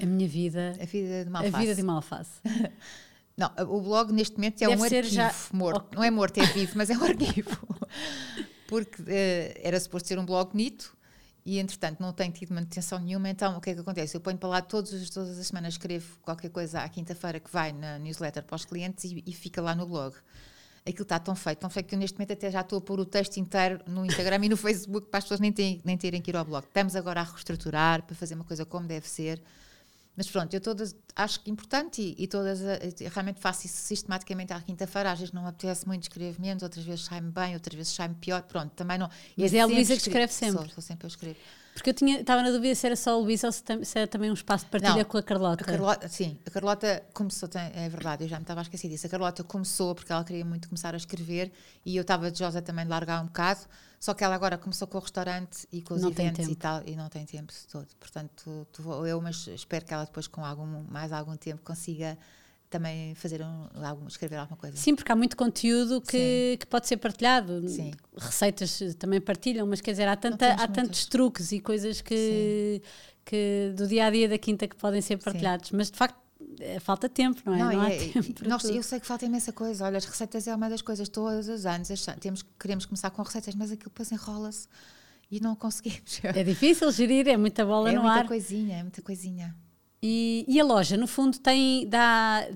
A Minha Vida? A Vida de Malface. A Vida de Malface. Não, o blog neste momento é Deve um arquivo já... morto. Okay. Não é morto, é vivo, mas é um arquivo. Porque uh, era suposto ser um blog bonito, e entretanto não tenho tido manutenção nenhuma, então o que é que acontece? Eu ponho para lá todos, todas as semanas, escrevo qualquer coisa à quinta-feira que vai na newsletter para os clientes e, e, fica lá no blog. Aquilo está tão feito, tão feito que eu neste momento até já estou a pôr o texto inteiro no Instagram e no Facebook para as pessoas nem nem terem que ir ao blog. Estamos agora a reestruturar para fazer uma coisa como deve ser. Mas pronto, eu todas acho que é importante e, e todas realmente faço isso sistematicamente à quinta-feira. Às vezes não me apetece muito, escrevo menos, outras vezes sai-me bem, outras vezes sai-me pior. Pronto, também não. Mas é a Luísa que escreve sempre. Sou, sou sempre eu escrevo. Porque eu tinha, estava na dúvida se era só a Luísa ou se, se, era também um espaço de partilha não, com a Carlota. A Carlota. Sim, a Carlota começou, é verdade, eu já me estava a esquecer disso. A Carlota começou porque ela queria muito começar a escrever e eu estava desejosa também de largar um bocado. Só que ela agora começou com o restaurante e com os não eventos e tal, e não tem tempo todo. Portanto, tu, tu, eu, mas espero que ela depois, com algum, mais algum tempo, consiga também fazer um, algum, escrever alguma coisa. Sim, porque há muito conteúdo que, que pode ser partilhado. Sim. Receitas também partilham, mas quer dizer, há, tanta, há tantos truques e coisas que, que do dia a dia da quinta que podem ser partilhados. Sim. Mas de facto é, falta tempo, não é? Não, não há é, tempo nós, eu sei que falta imensa coisa. Olha, as receitas é uma das coisas, todos os anos temos, queremos começar com receitas, mas aquilo depois enrola-se e não conseguimos. É difícil gerir, é muita bola é no ar. É muita coisinha, é muita coisinha. E, e, a loja, no fundo, tem, dá,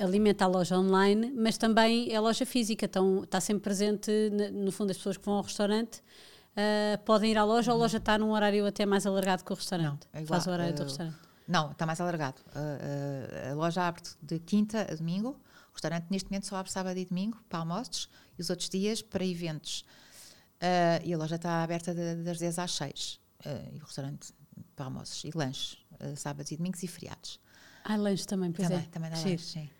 alimenta a loja online, mas também é a loja física, então está sempre presente, no fundo, as pessoas que vão ao restaurante uh, podem ir à loja uhum. ou a loja está num horário até mais alargado que o restaurante? Não, é igual, Faz o horário uh, do restaurante? Não, está mais alargado. Uh, a loja abre de quinta a domingo, o restaurante neste momento só abre sábado e domingo para almoços e os outros dias para eventos. e a loja está aberta de, das 10 às 6 e o restaurante para almoços e lanches, sábados e domingos e feriados. Há lanches também, pois também, é. Também dá lanches, sim.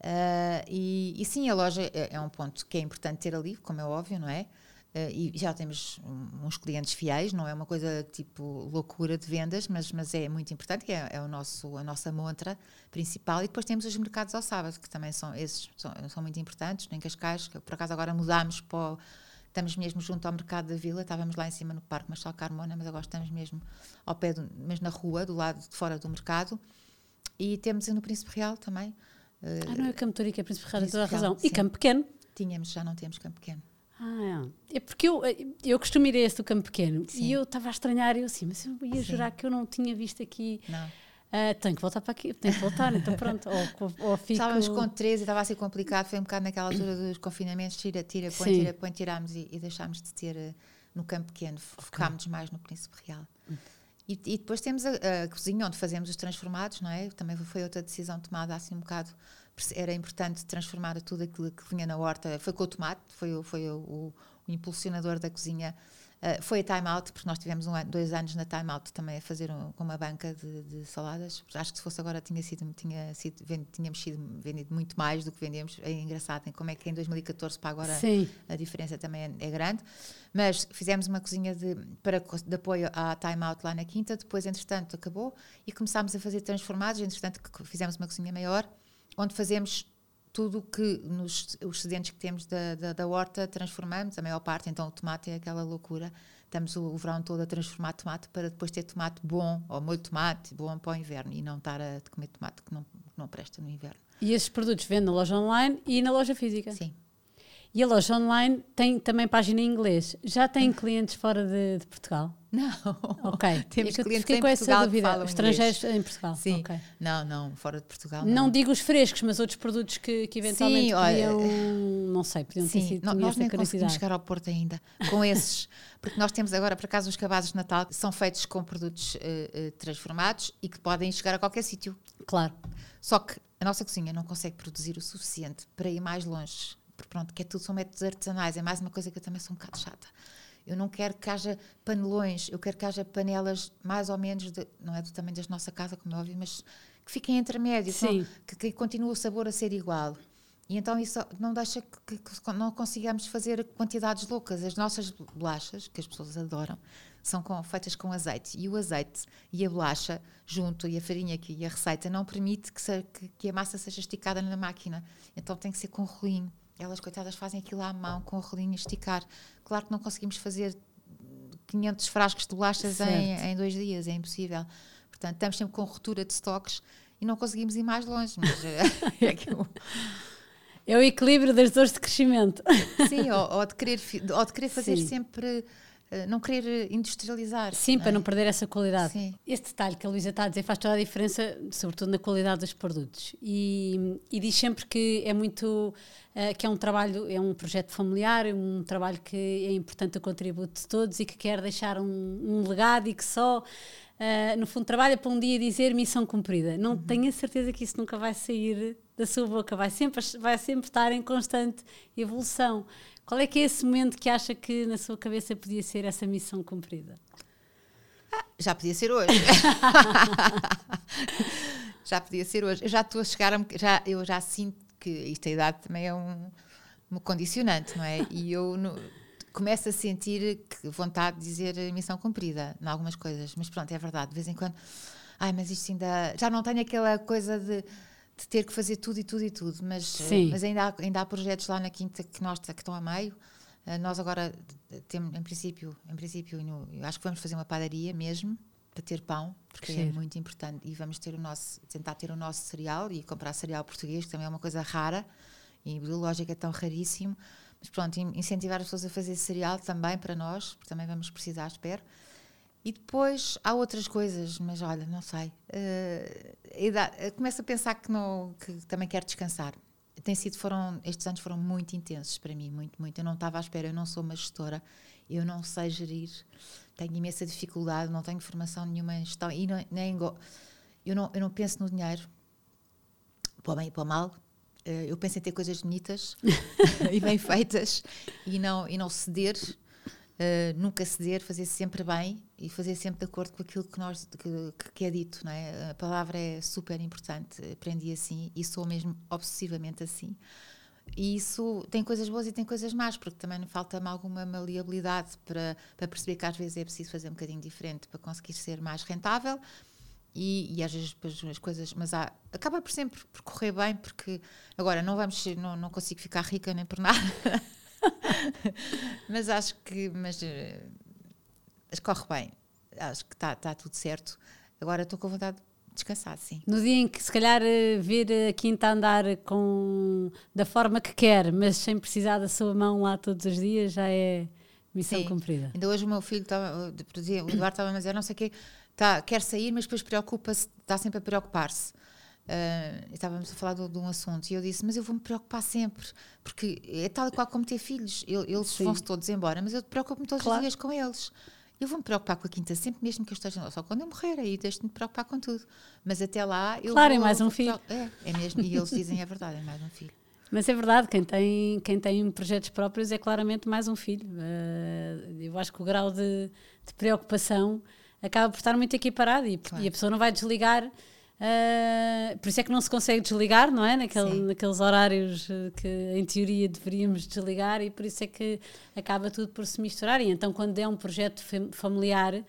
Uh, e, e, sim, a loja é, é, um ponto que é importante ter ali, como é óbvio, não é? Uh, e já temos uns clientes fiéis, não é uma coisa tipo loucura de vendas, mas, mas é muito importante, é, é o nosso, a nossa montra principal. E depois temos os mercados ao sábado, que também são esses são, são muito importantes, em Cascais, que por acaso agora mudámos para o, estamos mesmo junto ao mercado da vila, estávamos lá em cima no Parque Marchal Carmona, mas agora estamos mesmo ao pé, do, mesmo na rua, do lado de fora do mercado. E temos no Príncipe Real também, ah, não é Campo Torico, é Príncipe Ferreira, toda a razão. E Campo Pequeno? Tínhamos, já não temos Campo Pequeno. Ah, é. é porque eu, eu costumo ir a esse do campo pequeno Sim. e eu estava a estranhar, eu assim, mas eu ia Sim. jurar que eu não tinha visto aqui. Não. Ah, tenho que voltar para aqui, tenho que voltar, então pronto. Ou, ou fico... Estávamos com 13 e estava a ser complicado. Foi um bocado naquela altura dos confinamentos: tira, tira, põe, Sim. tira, põe, tirámos e, e deixámos de ter eh, no campo pequeno. Focámos mais no Príncipe Real. E, e depois temos a, a cozinha onde fazemos os transformados, não é? Também foi outra decisão tomada assim um bocado. Era importante transformar tudo aquilo que vinha na horta. Foi com o tomate, foi, foi o, o- o impulsionador da cozinha. Uh, foi a Time Out, porque nós tivemos um dois anos na Time Out também a fazer um- com uma banca de, de saladas. Acho que se fosse agora tinha sido, tinha sido, ven- tínhamos sido vendido muito mais do que vendemos. É engraçado em como é que em 2014 para agora Sim, a diferença também é, é grande. Mas fizemos uma cozinha de, para, de apoio à Time Out lá na Quinta, depois, entretanto, acabou e começámos a fazer transformados. Entretanto, fizemos uma cozinha maior, onde fazemos tudo o que nos os excedentes que temos da, da, da horta transformamos, a maior parte. Então, o tomate é aquela loucura. Estamos o, o verão todo a transformar tomate para depois ter tomate bom, ou molho de tomate bom para o inverno e não estar a comer tomate que não, que não presta no inverno. e esses produtos vendem na loja online e na loja física. Sim. E a loja online tem também página em inglês. Já tem clientes fora de, de Portugal? Não. Ok. Temos É clientes em com essa Portugal que falam Estrangeiros em Portugal. Sim. Ok. Não, não, fora de Portugal. Não digo os frescos, mas outros produtos que, que eventualmente Sim, olha, podiam. Não sei, podiam ter Sim, sido. no- tinha nós nem conseguimos chegar ao Porto ainda com esses, porque nós temos agora, por acaso, os cabazes de Natal que são feitos com produtos eh, eh, transformados e que podem chegar a qualquer sítio. Claro. Só que a nossa cozinha não consegue produzir o suficiente para ir mais longe. Porque pronto, que é tudo, são métodos artesanais. É mais uma coisa que eu também sou um bocado chata. Eu não quero que haja panelões, eu quero que haja panelas mais ou menos, de- não é do tamanho da nossa casa, como é óbvio, mas que fiquem intermédios, Sim. não- que, que continue o sabor a ser igual. E então isso não deixa que, que- não consigamos fazer quantidades loucas. As nossas bolachas, que as pessoas adoram, são com- feitas com azeite. E o azeite e a bolacha junto, e a farinha que- e a receita, não permite que, se- que- que a massa seja esticada na máquina. Então tem que ser com rolinho. Elas, coitadas, fazem aquilo à mão, com o rolinho a esticar. Claro que não conseguimos fazer 500 frascos de bolachas em, em dois dias, é impossível. Portanto, estamos sempre com ruptura de estoques e não conseguimos ir mais longe. Mas eh, é que o- É o equilíbrio das dores de crescimento. Sim, ou, ou de querer, ou de querer fazer Sim. sempre, não querer industrializar. Sim, para é? não perder essa qualidade. Sim. Esse detalhe que a Luísa está a dizer faz toda a diferença, sobretudo na qualidade dos produtos. E, e diz sempre que é muito, eh, que é um trabalho, é um projeto familiar, é um trabalho que é importante o contributo de todos e que quer deixar um, um legado e que só, eh, no fundo, trabalha para um dia dizer missão cumprida. Não tenho a certeza que isso nunca vai sair da sua boca, vai sempre, vai sempre estar em constante evolução. Qual é que é esse momento que acha que na sua cabeça podia ser essa missão cumprida? Já podia ser hoje. já podia ser hoje. Eu já estou a chegar a. Já, eu já sinto que isto a idade também é um, um condicionante, não é? E eu no- começo a sentir vontade de dizer missão cumprida em algumas coisas. Mas pronto, é verdade. De vez em quando. Ai, mas isto ainda. Já não tenho aquela coisa de. De ter que fazer tudo e tudo e tudo, mas, Sim. mas ainda, há, ainda há projetos lá na Quinta que, nós, que estão a meio. Uh, nós agora temos, em princípio, em princípio no- acho que vamos fazer uma padaria mesmo para ter pão, porque é Giro. muito importante. E vamos ter o nosso, tentar ter o nosso cereal e comprar cereal português, que também é uma coisa rara e biológico é tão raríssimo. Mas pronto, in- incentivar as pessoas a fazer cereal também para nós, porque também vamos precisar, espero. E depois há outras coisas, mas olha, não sei. Uh, começo a pensar que, não, que também quero descansar. Tem sido, foram, estes anos foram muito intensos para mim, muito, muito. Eu não estava à espera, eu não sou uma gestora, eu não sei gerir, tenho imensa dificuldade, não tenho formação nenhuma em gestão e não, nem eu, não, eu não penso no dinheiro, para o bem e para o mal. Eh, Eu penso em ter coisas bonitas e bem feitas e não, e não ceder, eh, nunca ceder, fazer sempre bem e fazer sempre de acordo com aquilo que, nós, que, que é dito. Não é? A palavra é super importante, aprendi assim e sou mesmo obsessivamente assim. E isso tem coisas boas e tem coisas más, porque também falta-me alguma maleabilidade para, para perceber que às vezes é preciso fazer um bocadinho diferente para conseguir ser mais rentável. E, e às vezes as coisas, mas há, acaba por sempre por correr bem, porque agora não vamos, não, não consigo ficar rica nem por nada, mas acho que, mas, eh, mas corre bem, acho que está tá tudo certo. Agora estou com vontade descansado, sim. No dia em que se calhar eh, vir a quinta andar com da forma que quer, mas sem precisar da sua mão lá todos os dias, já é missão Sim. cumprida. Ainda hoje o meu filho exemplo, o Eduardo estava a dizer, não sei o quê, tá, quer sair, mas depois preocupa-se, está sempre a preocupar-se. E estávamos a falar de, de um assunto e eu disse, mas eu vou-me preocupar sempre, porque é tal e qual como ter filhos, eles vão-se todos embora, mas eu preocupo-me todos Claro. os dias com eles. Eu vou-me preocupar com a quinta sempre, mesmo que eu esteja só quando eu morrer, aí deixo-me preocupar com tudo. Mas até lá eu Claro, é vou- mais um vou filho. É, é mesmo, e eles dizem é verdade, é mais um filho. Mas é verdade, quem tem, quem tem projetos próprios é claramente mais um filho. Eh, eu acho que o grau de, de preocupação acaba por estar muito equiparado e, Claro. e a pessoa não vai desligar. Eh, por isso é que não se consegue desligar, não é? Naquele, Sim. naqueles horários eh, que em teoria deveríamos desligar e por isso é que acaba tudo por se misturar. E então, quando é um projeto fam- familiar,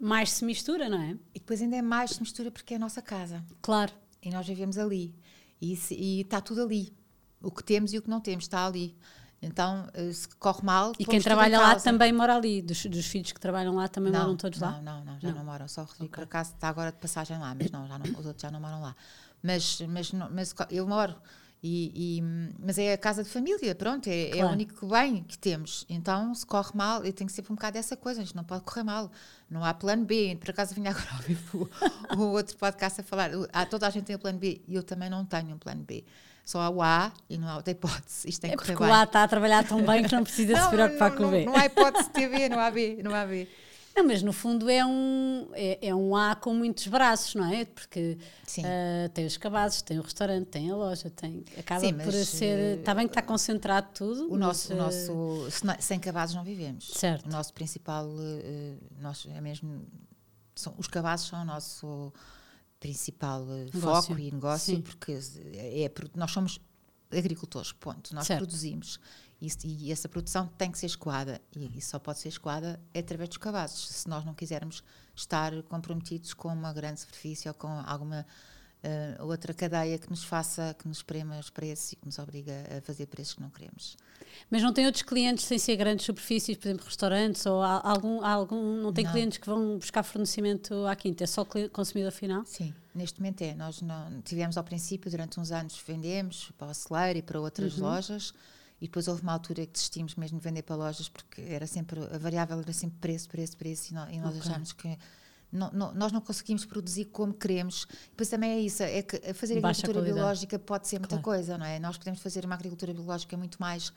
mais se mistura, não é? E depois ainda é mais se mistura porque é a nossa casa. Claro. E nós vivemos ali. E, se- e está tudo ali. O que temos e o que não temos está ali. Então, eh, se corre mal. E quem trabalha lá também mora ali. Dos, dos filhos que trabalham lá também não, moram todos não, lá? Não, não, já Não. não, moram. Só o Rodrigo, Ok. por acaso, está agora de passagem lá, mas não, já não, os outros já não moram lá. Mas, mas, mas eu moro. E, e- mas é a casa de família, pronto, é, é o Claro. único bem que temos. Então, se corre mal, eu tenho sempre um bocado dessa coisa, isto não pode correr mal. Não há plano B. Por acaso vinha agora a ouvir o, o outro podcast a falar. Ah, toda a gente tem um plano B e eu também não tenho um plano B. Só há o A e não há outra hipótese. Isto tem É que correr porque bem. o A está a trabalhar tão bem que não precisa se preocupar não, com o B. Não, não há hipótese de ter B, não há B, não há B. Não, mas no fundo é um, é, é um A com muitos braços, não é? Porque ah, tem os cabazes, tem o restaurante, tem a loja, tem, acaba Sim, por ser. eh, Está bem que está concentrado tudo. O nosso, o mas, eh, nosso se não- sem cabazes não vivemos. Certo. O nosso principal, eh, nós é mesmo, são, os cabazes são o nosso principal Negócio. foco e negócio, Sim. porque é, pro- nós somos agricultores, ponto. Nós Certo. produzimos isso- e essa produção tem que ser escoada e, e só pode ser escoada através dos cabazes. Se nós não quisermos estar comprometidos com uma grande superfície ou com alguma eh, outra cadeia que nos faça, que nos prema os preços e que nos obriga a fazer preços que não queremos. Mas não tem outros clientes sem ser grandes superfícies, por exemplo, restaurantes ou algum. algum não tem Não. clientes que vão buscar fornecimento à quinta, é só consumidor final? Sim, neste momento é. Nós não, tivemos ao princípio, durante uns anos, vendemos para o celeiro e para outras Uhum. lojas, e depois houve uma altura que desistimos mesmo de vender para lojas, porque era sempre, a variável era sempre preço, preço, preço, e, e nós Ok. achámos que não, não- nós não conseguimos produzir como queremos. Depois também é isso, é que fazer Baixa agricultura qualidade. biológica pode ser muita Claro. coisa, não é? Nós podemos fazer uma agricultura biológica muito mais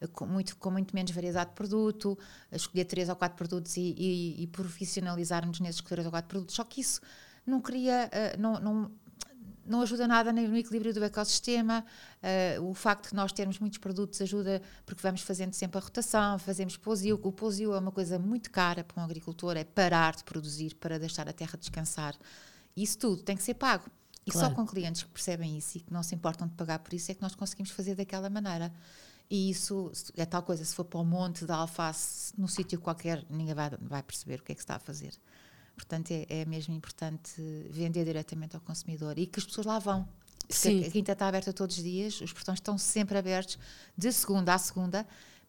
eh, com muito, com muito menos variedade de produto, escolher três ou quatro produtos e, e, e profissionalizarmos nesses três ou quatro produtos. Só que isso não cria, eh, não, não, não ajuda nada no equilíbrio do ecossistema. eh, o facto de nós termos muitos produtos ajuda porque vamos fazendo sempre a rotação, fazemos pousio. O pousio é uma coisa muito cara para um agricultor, é parar de produzir para deixar a terra descansar. Isso tudo tem que ser pago. E Claro. só com clientes que percebem isso e que não se importam de pagar por isso é que nós conseguimos fazer daquela maneira. E isso é tal coisa, se for para o monte da alface, num sítio qualquer, ninguém vai, vai perceber o que é que se está a fazer. Portanto, é, é mesmo importante vender diretamente ao consumidor e que as pessoas lá vão. Porque Sim. a quinta está aberta todos os dias, os portões estão sempre abertos, de segunda a segunda,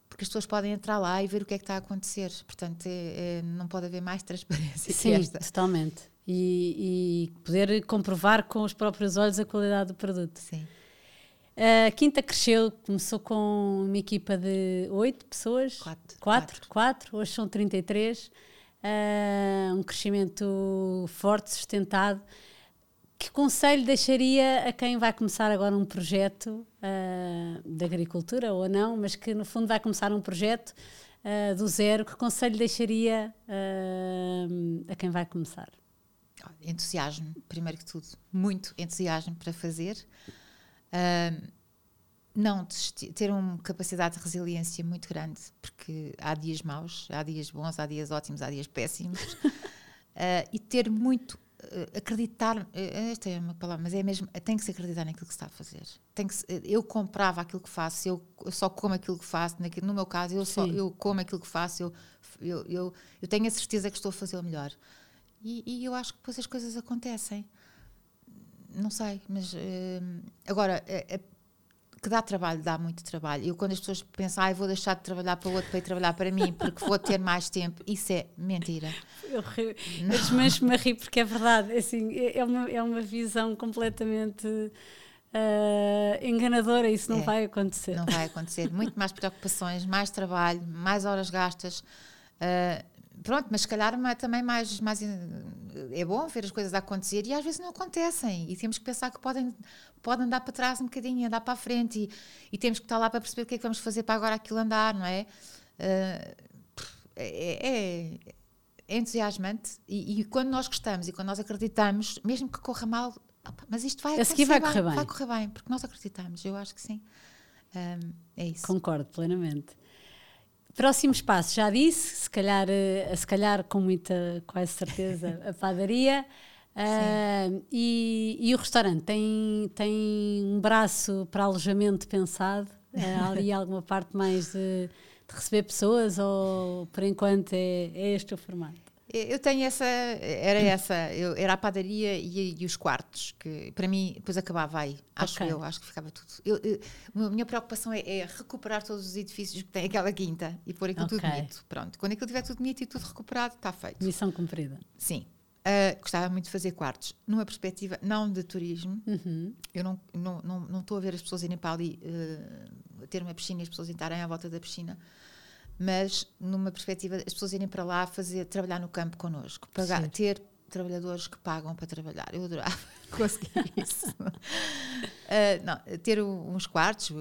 porque as pessoas podem entrar lá e ver o que é que está a acontecer. Portanto, é- é- não pode haver mais transparência Sim, que esta. totalmente. E, e poder comprovar com os próprios olhos a qualidade do produto. Sim. A Quinta cresceu, começou com uma equipa de oito pessoas. Quatro. Quatro, quatro, hoje são 33. Ah, um crescimento forte, sustentado. Que conselho deixaria a quem vai começar agora um projeto ah, de agricultura ou não, mas que no fundo vai começar um projeto ah, do zero? Que conselho deixaria ah, a quem vai começar? entusiasmo, primeiro que tudo, muito entusiasmo para fazer. Ahm, não ter uma capacidade de resiliência muito grande, porque há dias maus, há dias bons, há dias ótimos, há dias péssimos. Ah, e ter muito ah, acreditar, eh, esta é uma palavra, mas é mesmo, tem que se acreditar naquilo que se está a fazer. Tem que se- eu comprava aquilo que faço, eu, eu só como aquilo que faço, naquilo, no meu caso, eu, só, eu como aquilo que faço, eu, eu, eu, eu tenho a certeza que estou a fazer o melhor. E, e eu acho que depois as coisas acontecem. Não sei, mas agora, eh, que dá trabalho, dá muito trabalho. Eu, quando as pessoas pensam, ah, vou deixar de trabalhar para o outro para ir trabalhar para mim porque vou ter mais tempo, isso é mentira. Eu, rio, eu desmancho-me a rir porque é verdade. É assim, é, é, uma, é uma visão completamente uh, enganadora. Isso não é, vai acontecer. Não vai acontecer. Muito mais preocupações, mais trabalho, mais horas gastas. Uh, pronto, mas se calhar também mais, mais é bom ver as coisas a acontecer e às vezes não acontecem e temos que pensar que podem, podem andar para trás um bocadinho, andar para a frente e, e temos que estar lá para perceber o que é que vamos fazer para agora aquilo andar, não é? Uh, é, é, é, entusiasmante e, e, quando nós gostamos e quando nós acreditamos, mesmo que corra mal, opa, mas isto vai, vai, vai, correr bem. vai correr bem, porque nós acreditamos, eu acho que sim. Um, é isso. Concordo plenamente. Próximos passos, já disse, se calhar, eh, se calhar com muita, quase certeza, a padaria. Uh, e, e, o restaurante tem, tem um braço para alojamento pensado? Uh, ali alguma parte mais de, de, receber pessoas ou por enquanto é, é este o formato? Eu tenho essa, era essa, eu, era a padaria e, e, os quartos, que para mim depois acabava aí, acho okay. eu, acho que ficava tudo. Eu, eu, a minha preocupação é, é, recuperar todos os edifícios que tem aquela quinta e pôr aquilo okay. tudo bonito. Pronto, quando aquilo estiver tudo bonito e tudo recuperado, está feito. Missão cumprida. Sim. Uh, gostava muito de fazer quartos, numa perspectiva não de turismo. Uhum. Eu não estou não, não, não a ver as pessoas irem para ali uh, ter uma piscina e as pessoas estarem à volta da piscina mas numa perspectiva as pessoas irem para lá fazer trabalhar no campo connosco, pagar, ter trabalhadores que pagam para trabalhar. Eu adorava conseguir isso. uh, não, ter uns quartos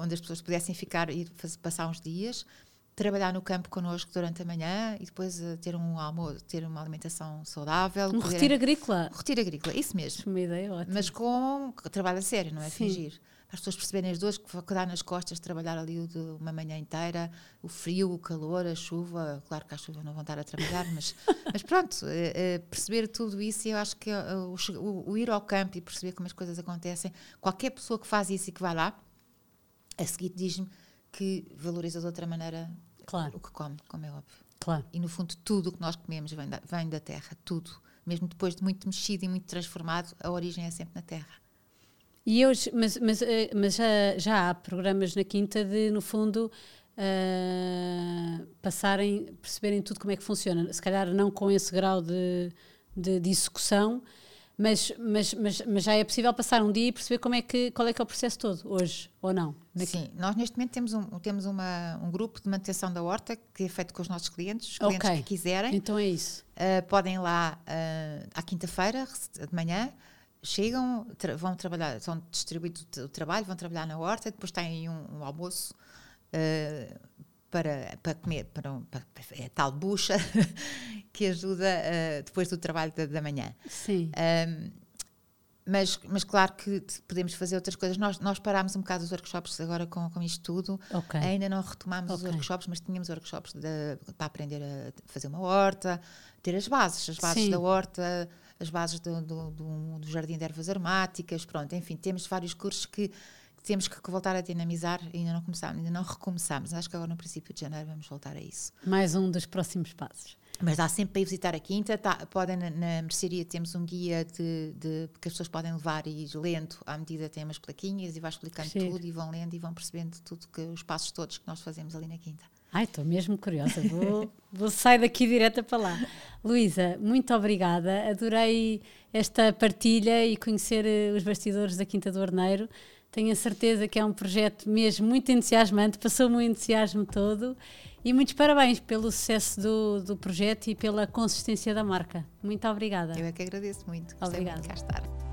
onde as pessoas pudessem ficar e passar uns dias, trabalhar no campo connosco durante a manhã e depois uh, ter um almoço, ter uma alimentação saudável. Um retiro agrícola. Um retiro agrícola, isso mesmo. Uma ideia ótima. Mas com trabalho a sério, não é? Sim. Fingir as pessoas perceberem as duas, que dá nas costas trabalhar ali uma manhã inteira, o frio, o calor, a chuva, claro que a chuva não vão estar a trabalhar, mas, mas pronto, é, é perceber tudo isso, eu acho que é, o, o, o, ir ao campo e perceber como as coisas acontecem, qualquer pessoa que faz isso e que vai lá, a seguir diz-me que valoriza de outra maneira claro. o que come, como é óbvio. Claro. E no fundo tudo o que nós comemos vem da, vem da terra, tudo. Mesmo depois de muito mexido e muito transformado, a origem é sempre na terra. E hoje, mas, mas, eh, mas já, já há programas na Quinta de, no fundo, uh, passarem, perceberem tudo como é que funciona. Se calhar não com esse grau de, de, de execução, mas, mas, mas, mas, já é possível passar um dia e perceber como é que, qual é que é o processo todo, hoje, ou não? Sim, nós neste momento temos, um, temos uma, um grupo de manutenção da horta que é feito com os nossos clientes, os clientes okay. que quiserem. Então é isso. Uh, podem ir lá uh, à quinta-feira, de manhã, chegam, tra vão trabalhar, são distribuídos o trabalho, vão trabalhar na horta, depois têm um, um almoço uh, para, para comer, para, para, é tal bucha que ajuda uh, depois do trabalho da, da manhã. Sim. Um, mas, mas claro que podemos fazer outras coisas. Nós, nós parámos um bocado os workshops agora com, com isto tudo. Okay. Ainda não retomámos okay. os workshops, mas tínhamos workshops de, para aprender a fazer uma horta, ter as bases, as bases Sim. da horta, as bases do, do, do, do, Jardim de Ervas Aromáticas, pronto, enfim, temos vários cursos que, que temos que voltar a dinamizar e ainda não começámos, ainda não recomeçámos. Acho que agora no princípio de janeiro vamos voltar a isso. Mais um dos próximos passos. Mas dá sempre para ir visitar a quinta. Tá, podem, na, na mercearia temos um guia de, de, que as pessoas podem levar e ir lendo à medida tem umas plaquinhas e vai explicando tudo e vão lendo e vão percebendo tudo que os passos todos que nós fazemos ali na quinta. Ai, estou mesmo curiosa. Vou, vou sair daqui direta para lá. Luísa, muito obrigada. Adorei esta partilha e conhecer eh, os bastidores da Quinta do Orneiro. Tenho a certeza que é um projeto mesmo muito entusiasmante, passou-me o entusiasmo todo. E muitos parabéns pelo sucesso do, do projeto e pela consistência da marca. Muito obrigada. Eu é que agradeço muito. Obrigada. Muito cá estar.